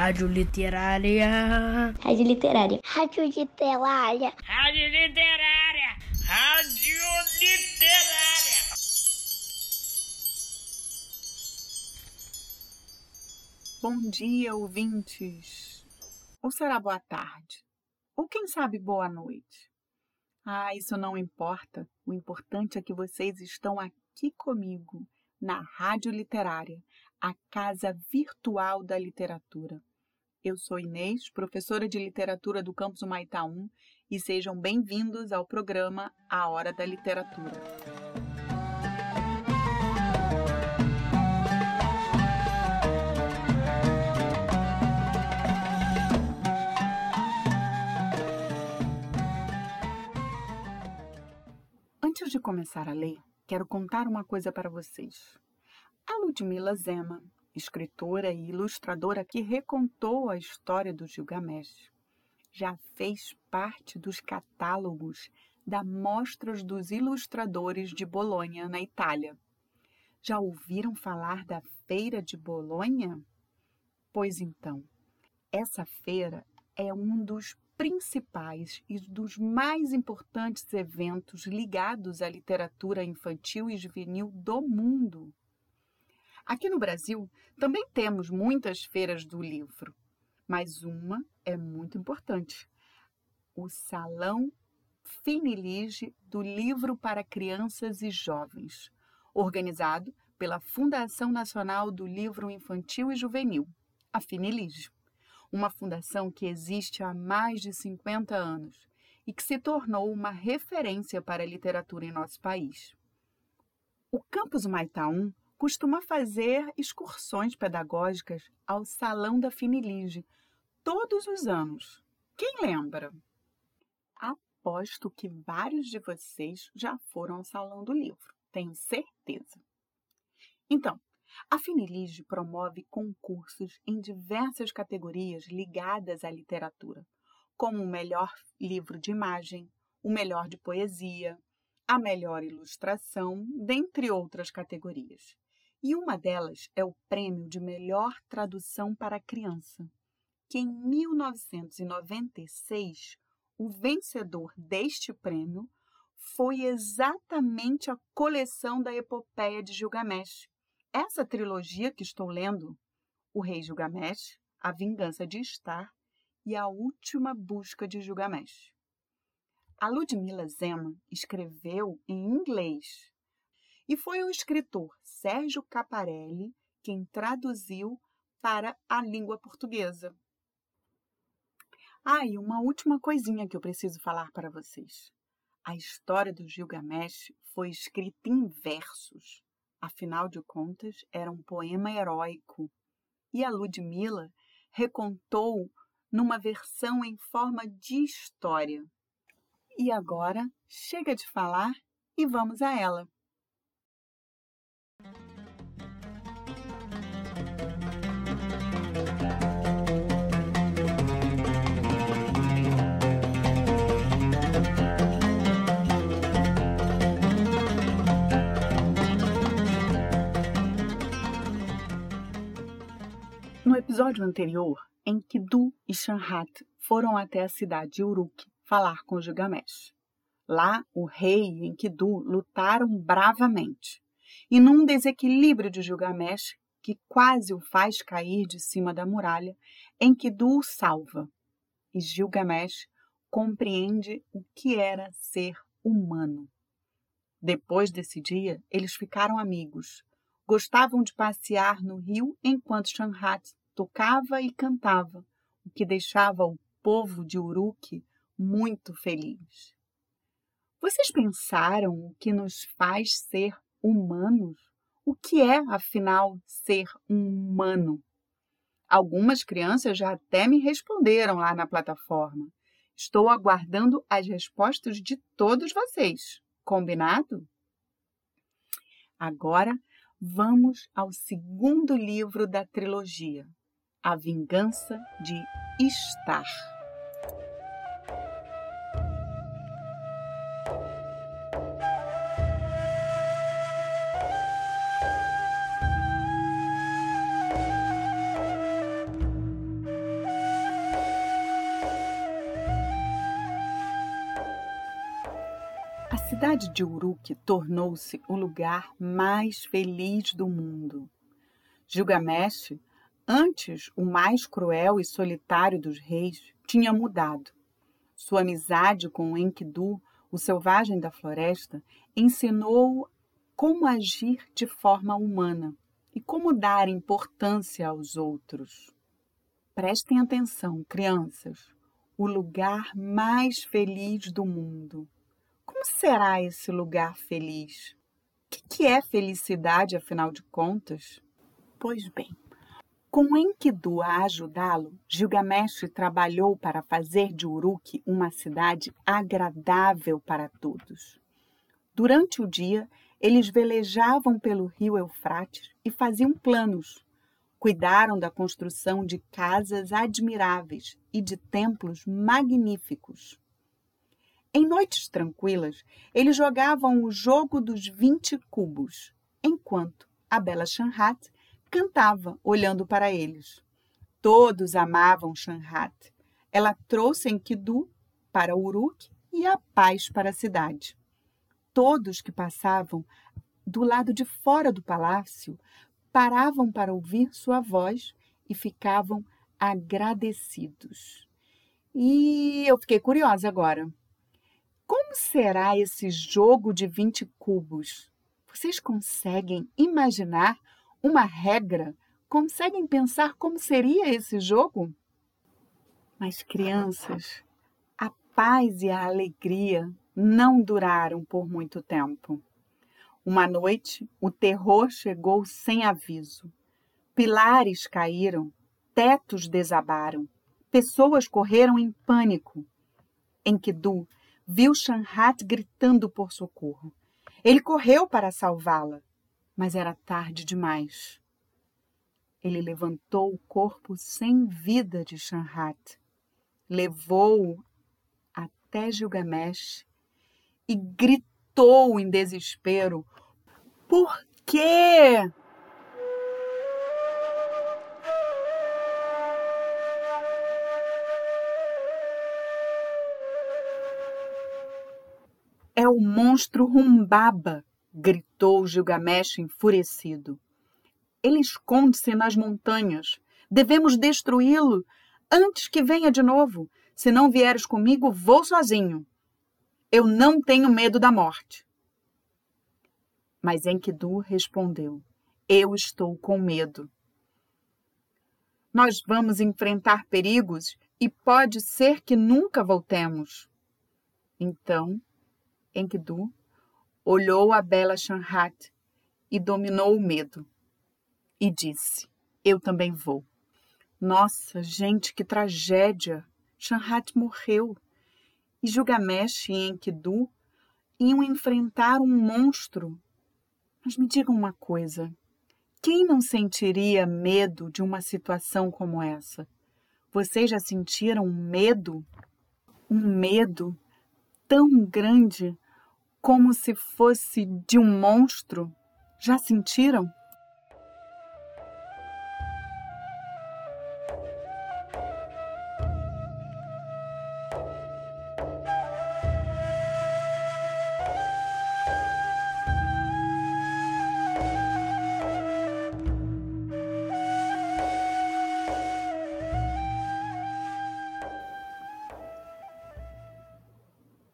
Rádio Literária. Rádio Literária. Rádio Literária. Rádio Literária. Rádio Literária. Bom dia, ouvintes. Ou será boa tarde? Ou quem sabe boa noite? Ah, isso não importa. O importante é que vocês estão aqui comigo, na Rádio Literária, a casa virtual da literatura. Eu sou Inês, professora de literatura do campus Humaitá 1, e sejam bem-vindos ao programa A Hora da Literatura. Antes de começar a ler, quero contar uma coisa para vocês. A Ludmila Zema, escritora e ilustradora que recontou a história do Gilgamesh, já fez parte dos catálogos da Mostras dos Ilustradores de Bolonha, na Itália. Já ouviram falar da Feira de Bolonha? Pois então, essa feira é um dos principais e dos mais importantes eventos ligados à literatura infantil e juvenil do mundo. Aqui no Brasil também temos muitas feiras do livro, mas uma é muito importante: o Salão Finilige do Livro para Crianças e Jovens, organizado pela Fundação Nacional do Livro Infantil e Juvenil, a Finilige uma fundação que existe há mais de 50 anos e que se tornou uma referência para a literatura em nosso país. O Campus Maitá 1 costuma fazer excursões pedagógicas ao Salão da Finilige todos os anos. Quem lembra? Aposto que vários de vocês já foram ao Salão do Livro, tenho certeza. Então, a Finilige promove concursos em diversas categorias ligadas à literatura, como o melhor livro de imagem, o melhor de poesia, a melhor ilustração, dentre outras categorias. E uma delas é o prêmio de melhor tradução para criança, que em 1996 o vencedor deste prêmio foi exatamente a coleção da Epopeia de Gilgamesh, essa trilogia que estou lendo, O Rei Gilgamesh, A Vingança de Star e A Última Busca de Gilgamesh. A Ludmila Zema escreveu em inglês e foi o escritor Sérgio Caparelli quem traduziu para a língua portuguesa. Ah, e uma última coisinha que eu preciso falar para vocês. A história do Gilgamesh foi escrita em versos afinal de contas, era um poema heróico. E a Ludmilla recontou numa versão em forma de história. E agora, chega de falar e vamos a ela. Episódio anterior, Enkidu e Shanhat foram até a cidade de Uruk falar com Gilgamesh. Lá, o rei e Enkidu lutaram bravamente. E num desequilíbrio de Gilgamesh, que quase o faz cair de cima da muralha, Enkidu o salva. E Gilgamesh compreende o que era ser humano. Depois desse dia, eles ficaram amigos. Gostavam de passear no rio enquanto Shanhat tocava e cantava, o que deixava o povo de Uruk muito feliz. Vocês pensaram o que nos faz ser humanos? O que é, afinal, ser um humano? Algumas crianças já até me responderam lá na plataforma. Estou aguardando as respostas de todos vocês. Combinado? Agora vamos ao segundo livro da trilogia, a vingança de estar. A cidade de Uruk tornou-se o lugar mais feliz do mundo. Gilgamesh antes o mais cruel e solitário dos reis, tinha mudado. Sua amizade com Enkidu, o selvagem da floresta, ensinou como agir de forma humana e como dar importância aos outros. Prestem atenção, crianças, o lugar mais feliz do mundo. Como será esse lugar feliz? O que é felicidade, afinal de contas? Pois bem, com Enkidu a ajudá-lo, Gilgamesh trabalhou para fazer de Uruk uma cidade agradável para todos. Durante o dia, eles velejavam pelo rio Eufrates e faziam planos. Cuidaram da construção de casas admiráveis e de templos magníficos. Em noites tranquilas, eles jogavam o jogo dos 20 cubos, enquanto a bela Shanhat cantava olhando para eles. Todos amavam Shanhat. Ela trouxe Enkidu para Uruk e a paz para a cidade. Todos que passavam do lado de fora do palácio paravam para ouvir sua voz e ficavam agradecidos. E eu fiquei curiosa agora. Como será esse jogo de 20 cubos? Vocês conseguem imaginar uma regra? Conseguem pensar como seria esse jogo? Mas, crianças, a paz e a alegria não duraram por muito tempo. Uma noite, o terror chegou sem aviso. Pilares caíram, tetos desabaram, pessoas correram em pânico. Enkidu viu Shanhat gritando por socorro. Ele correu para salvá-la, mas era tarde demais. Ele levantou o corpo sem vida de Shanhat, levou-o até Gilgamesh e gritou em desespero: Por quê? É o monstro Rumbaba, gritou Gilgamesh enfurecido. Ele esconde-se nas montanhas. Devemos destruí-lo antes que venha de novo. Se não vieres comigo, vou sozinho. Eu não tenho medo da morte. Mas Enkidu respondeu: Eu estou com medo. Nós vamos enfrentar perigos e pode ser que nunca voltemos. Então, Enkidu olhou a bela Shanhat e dominou o medo. E disse: Eu também vou. Nossa, gente, que tragédia! Shanhat morreu. E Gilgamesh e Enkidu iam enfrentar um monstro. Mas me digam uma coisa: quem não sentiria medo de uma situação como essa? Vocês já sentiram medo? Um medo tão grande como se fosse de um monstro? Já sentiram?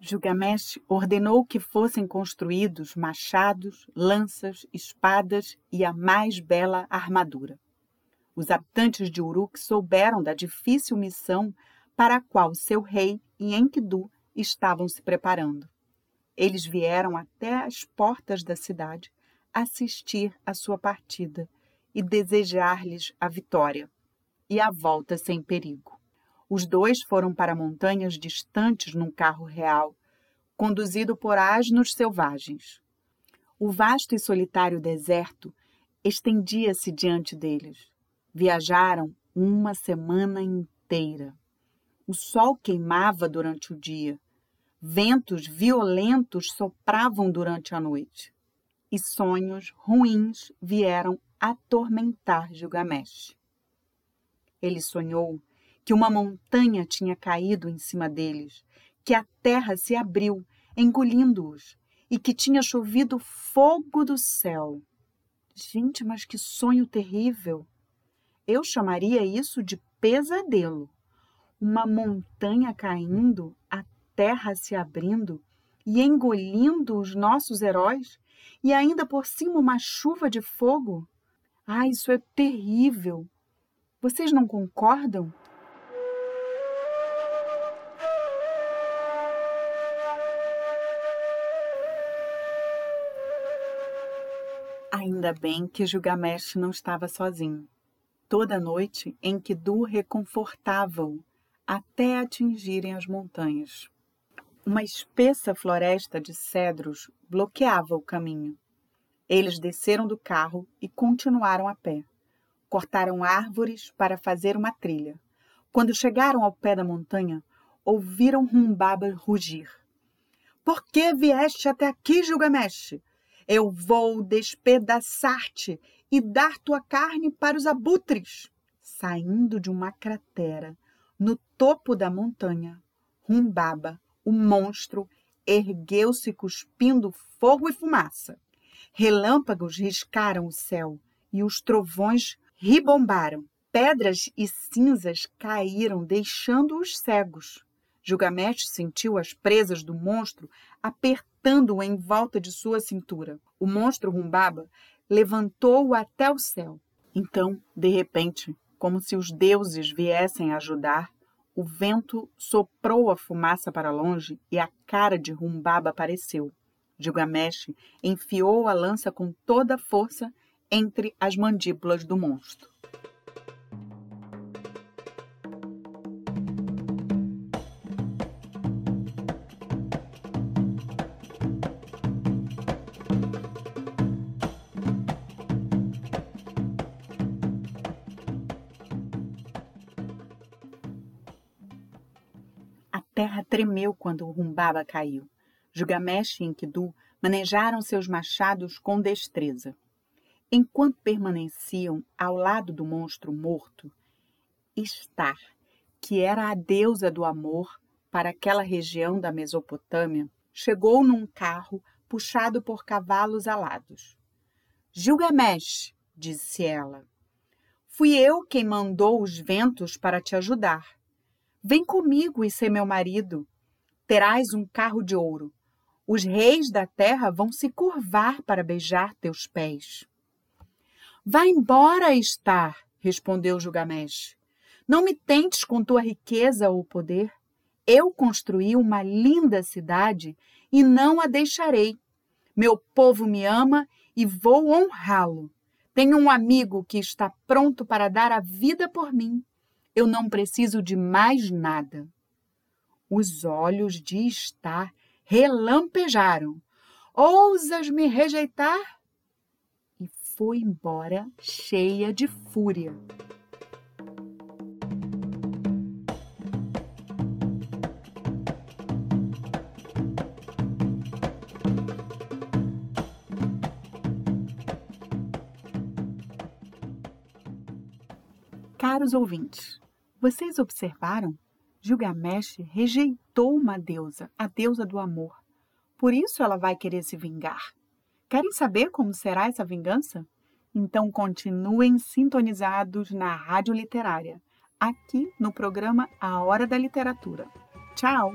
Gilgamesh ordenou que fossem construídos machados, lanças, espadas e a mais bela armadura. Os habitantes de Uruk souberam da difícil missão para a qual seu rei e Enkidu estavam se preparando. Eles vieram até as portas da cidade assistir à sua partida e desejar-lhes a vitória e a volta sem perigo. Os dois foram para montanhas distantes num carro real conduzido por asnos selvagens. O vasto e solitário deserto estendia-se diante deles. Viajaram uma semana inteira. O sol queimava durante o dia. Ventos violentos sopravam durante a noite. E sonhos ruins vieram atormentar Gilgamesh. Ele sonhou que uma montanha tinha caído em cima deles que a terra se abriu, engolindo-os, e que tinha chovido fogo do céu. Gente, mas que sonho terrível! Eu chamaria isso de pesadelo. Uma montanha caindo, a terra se abrindo e engolindo os nossos heróis, e ainda por cima uma chuva de fogo. Ah, isso é terrível! Vocês não concordam? Ainda bem que Gilgamesh não estava sozinho. Toda noite Enkidu reconfortava-o até atingirem as montanhas. Uma espessa floresta de cedros bloqueava o caminho. Eles desceram do carro e continuaram a pé. Cortaram árvores para fazer uma trilha. Quando chegaram ao pé da montanha, ouviram Humbaba rugir. Por que vieste até aqui, Gilgamesh? Eu vou despedaçar-te e dar tua carne para os abutres. Saindo de uma cratera, no topo da montanha, Rumbaba, o monstro, ergueu-se cuspindo fogo e fumaça. Relâmpagos riscaram o céu e os trovões ribombaram. Pedras e cinzas caíram, deixando-os cegos. Gilgamesh sentiu as presas do monstro apertando-o em volta de sua cintura. O monstro Rumbaba levantou-o até o céu. Então, de repente, como se os deuses viessem ajudar, o vento soprou a fumaça para longe e a cara de Rumbaba apareceu. Gilgamesh enfiou a lança com toda a força entre as mandíbulas do monstro. Terra tremeu quando Rumbaba caiu. Gilgamesh e Enkidu manejaram seus machados com destreza. Enquanto permaneciam ao lado do monstro morto, Estar, que era a deusa do amor para aquela região da Mesopotâmia, chegou num carro puxado por cavalos alados. Gilgamesh, disse ela, fui eu quem mandou os ventos para te ajudar. Vem comigo e ser meu marido. Terás um carro de ouro. Os reis da terra vão se curvar para beijar teus pés. Vá embora, Estar, respondeu Gilgamesh. Não me tentes com tua riqueza ou poder. Eu construí uma linda cidade e não a deixarei. Meu povo me ama e vou honrá-lo. Tenho um amigo que está pronto para dar a vida por mim. Eu não preciso de mais nada. Os olhos de estar relampejaram. Ousas me rejeitar? E foi embora cheia de fúria. Caros ouvintes, vocês observaram? Gilgamesh rejeitou uma deusa, a deusa do amor. Por isso ela vai querer se vingar. Querem saber como será essa vingança? Então continuem sintonizados na Rádio Literária, aqui no programa A Hora da Literatura. Tchau!